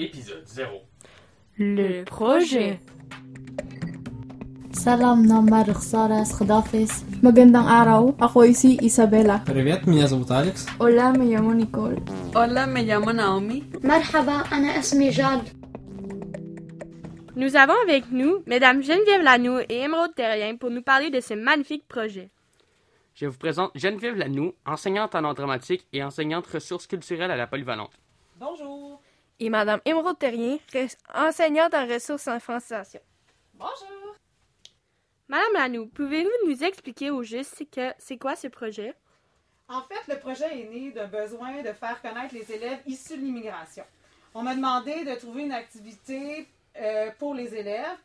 Épisode 0. Le projet. Salam na Marixaras Khadafis. Magandang araw. Ako si Isabella. Привет, меня зовут Алекс. Hola, me llamo Nicole. Hola, me llamo Naomi. مرحبا أنا اسمي جاد Nous avons avec nous Mesdames Geneviève Lanoux et Émeraude Terrien pour nous parler de ce magnifique projet. Je vous présente Geneviève Lanoux, enseignante en art dramatique et enseignante ressources culturelles à la Polyvalente. Bonjour. Et Madame Émeraude Terrien, enseignante en ressources en francisation. Bonjour. Madame Lanoux, pouvez-vous nous expliquer au juste c'est que c'est quoi ce projet? En fait, le projet est né d'un besoin de faire connaître les élèves issus de l'immigration. On m'a demandé de trouver une activité euh, pour les élèves.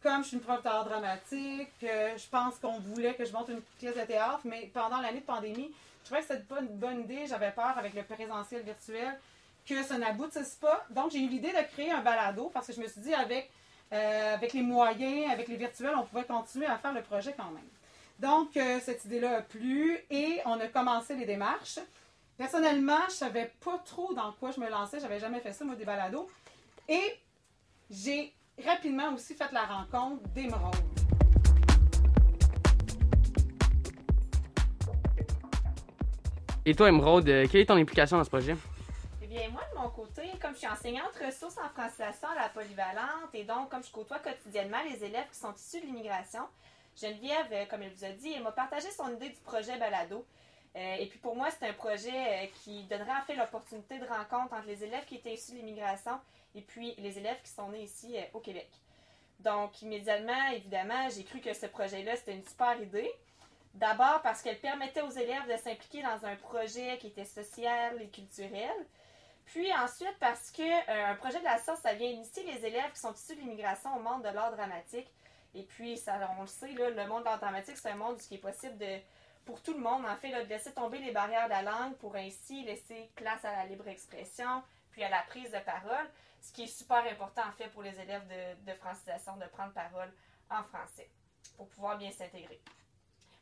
Comme je suis une prof d'art dramatique, euh, je pense qu'on voulait que je monte une pièce de théâtre, mais pendant l'année de pandémie, je trouvais que c'était pas une bonne idée. J'avais peur avec le présentiel virtuel que ça n'aboutisse pas. Donc, j'ai eu l'idée de créer un balado parce que je me suis dit, avec, euh, avec les moyens, avec les virtuels, on pouvait continuer à faire le projet quand même. Donc, euh, cette idée-là a plu et on a commencé les démarches. Personnellement, je savais pas trop dans quoi je me lançais. J'avais jamais fait ça, moi, des balados. Et j'ai rapidement aussi fait la rencontre d'Émeraude. Et toi, Emeraude, euh, quelle est ton implication dans ce projet? Côté, comme je suis enseignante ressources en francisation à la polyvalente, et donc, comme je côtoie quotidiennement les élèves qui sont issus de l'immigration, Geneviève, euh, comme elle vous a dit, elle m'a partagé son idée du projet Balado. Euh, et puis, pour moi, c'est un projet euh, qui donnerait en fait l'opportunité de rencontre entre les élèves qui étaient issus de l'immigration et puis les élèves qui sont nés ici au Québec. Donc, immédiatement, évidemment, j'ai cru que ce projet-là, c'était une super idée. D'abord parce qu'elle permettait aux élèves de s'impliquer dans un projet qui était social et culturel. Puis ensuite parce que euh, un projet de la sorte, ça vient initier les élèves qui sont issus de l'immigration au monde de l'art dramatique. Et puis, ça, on le sait, le monde de l'art dramatique, c'est un monde où ce qui est possible de, pour tout le monde, en fait, de laisser tomber les barrières de la langue pour ainsi laisser place à la libre expression, puis à la prise de parole, ce qui est super important, en fait, pour les élèves de, de francisation, de prendre parole en français, pour pouvoir bien s'intégrer.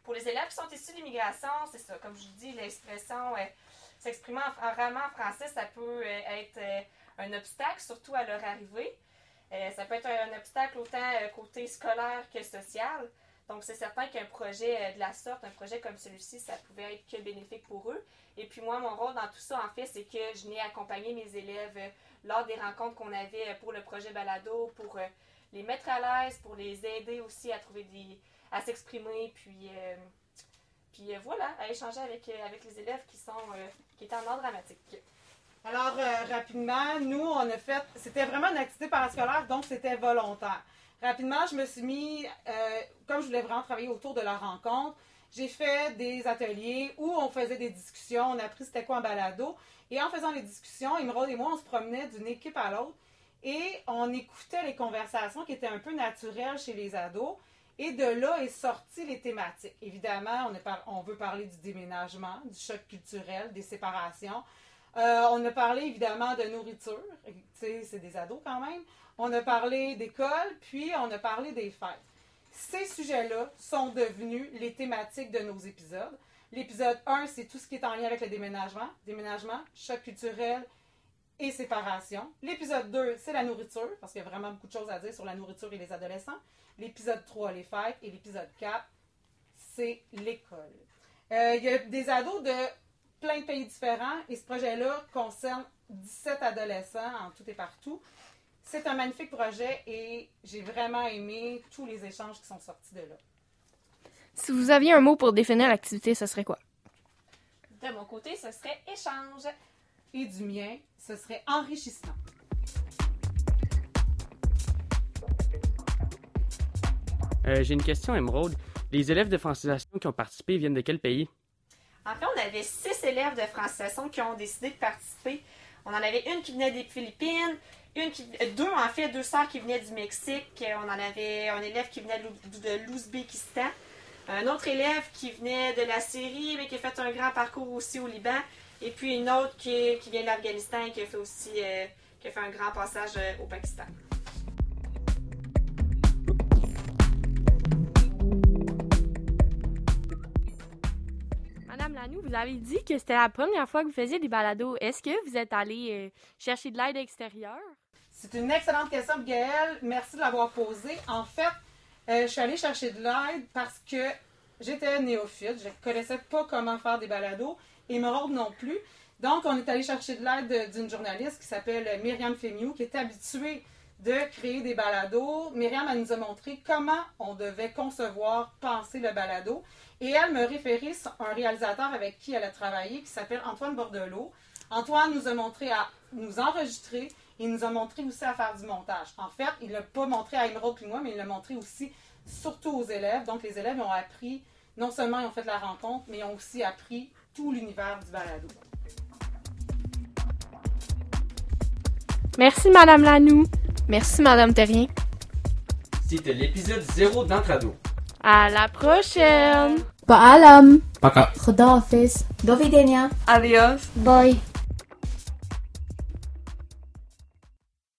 Pour les élèves qui sont issus de l'immigration, c'est ça, comme je vous dis, l'expression euh, s'exprimer en, en- français, ça peut euh, être euh, un obstacle, surtout à leur arrivée. Euh, ça peut être un, obstacle autant côté scolaire que social. Donc, c'est certain qu'un projet de la sorte, un projet comme celui-ci, ça pouvait être que bénéfique pour eux. Et puis, moi, mon rôle dans tout ça, en fait, c'est que je n'ai accompagné mes élèves lors des rencontres qu'on avait pour le projet Balado, pour les mettre à l'aise, pour les aider aussi à trouver des. à s'exprimer, puis. Puis euh, voilà, à échanger avec, euh, avec les élèves qui sont euh, qui étaient en ordre dramatique. Alors, rapidement, nous, on a fait. C'était vraiment une activité parascolaire, donc c'était volontaire. Rapidement, je me suis mis. comme je voulais vraiment travailler autour de la rencontre, j'ai fait des ateliers où on faisait des discussions, on a appris c'était quoi un balado. Et en faisant les discussions, Emeraude et moi, on se promenait d'une équipe à l'autre et on écoutait les conversations qui étaient un peu naturelles chez les ados. Et de là est sorti les thématiques. Évidemment, on, veut parler du déménagement, du choc culturel, des séparations. Euh, on a parlé évidemment de nourriture, c'est des ados quand même. On a parlé d'école, puis on a parlé des fêtes. Ces sujets-là sont devenus les thématiques de nos épisodes. L'épisode 1, c'est tout ce qui est en lien avec le déménagement. Déménagement, choc culturel et séparation. L'épisode 2, c'est la nourriture, parce qu'il y a vraiment beaucoup de choses à dire sur la nourriture et les adolescents. L'épisode 3, les fêtes. Et l'épisode 4, c'est l'école. Euh, il y a des ados de plein de pays différents et ce projet-là concerne 17 adolescents en tout et partout. C'est un magnifique projet et j'ai vraiment aimé tous les échanges qui sont sortis de là. Si vous aviez un mot pour définir l'activité, ce serait quoi? De mon côté, ce serait échange. Et du mien, ce serait enrichissant. Euh, J'ai une question, Emeraude. Les élèves de francisation qui ont participé viennent de quel pays? En fait, on avait six élèves de francisation qui ont décidé de participer. On en avait une qui venait des Philippines, une qui, euh, deux en fait, deux sœurs qui venaient du Mexique. Euh, On en avait un élève qui venait de l'Ouzbékistan, un autre élève qui venait de la Syrie mais qui a fait un grand parcours aussi au Liban, et puis une autre qui, qui vient de l'Afghanistan et qui a fait aussi euh, qui a fait un grand passage euh, au Pakistan. Madame Lanou, vous avez dit que c'était la première fois que vous faisiez des balados. Est-ce que vous êtes allé euh, chercher de l'aide extérieure? C'est une excellente question, Gaëlle. Merci de l'avoir posée. En fait, euh, je suis allée chercher de l'aide parce que j'étais néophyte. Je ne connaissais pas comment faire des balados et Meraude non plus. Donc, on est allé chercher de l'aide d'une journaliste qui s'appelle Myriam Fémiou, qui est habituée de créer des balados. Myriam, elle nous a montré comment on devait concevoir, penser le balado. Et elle me référait un réalisateur avec qui elle a travaillé, qui s'appelle Antoine Bordelot. Antoine nous a montré à nous enregistrer, il nous a montré aussi à faire du montage. En fait, il ne l'a pas montré à Emerald et moi, mais il l'a montré aussi surtout aux élèves. Donc, les élèves ont appris, non seulement ils ont fait la rencontre, mais ils ont aussi appris tout l'univers du balado. Merci, Madame Lanou, Merci, Madame Terrien. C'était l'épisode 0 d'Entrado. À la prochaine! Pa'alam! Paka! Rodolphis! Dovidenia! Adios! Bye!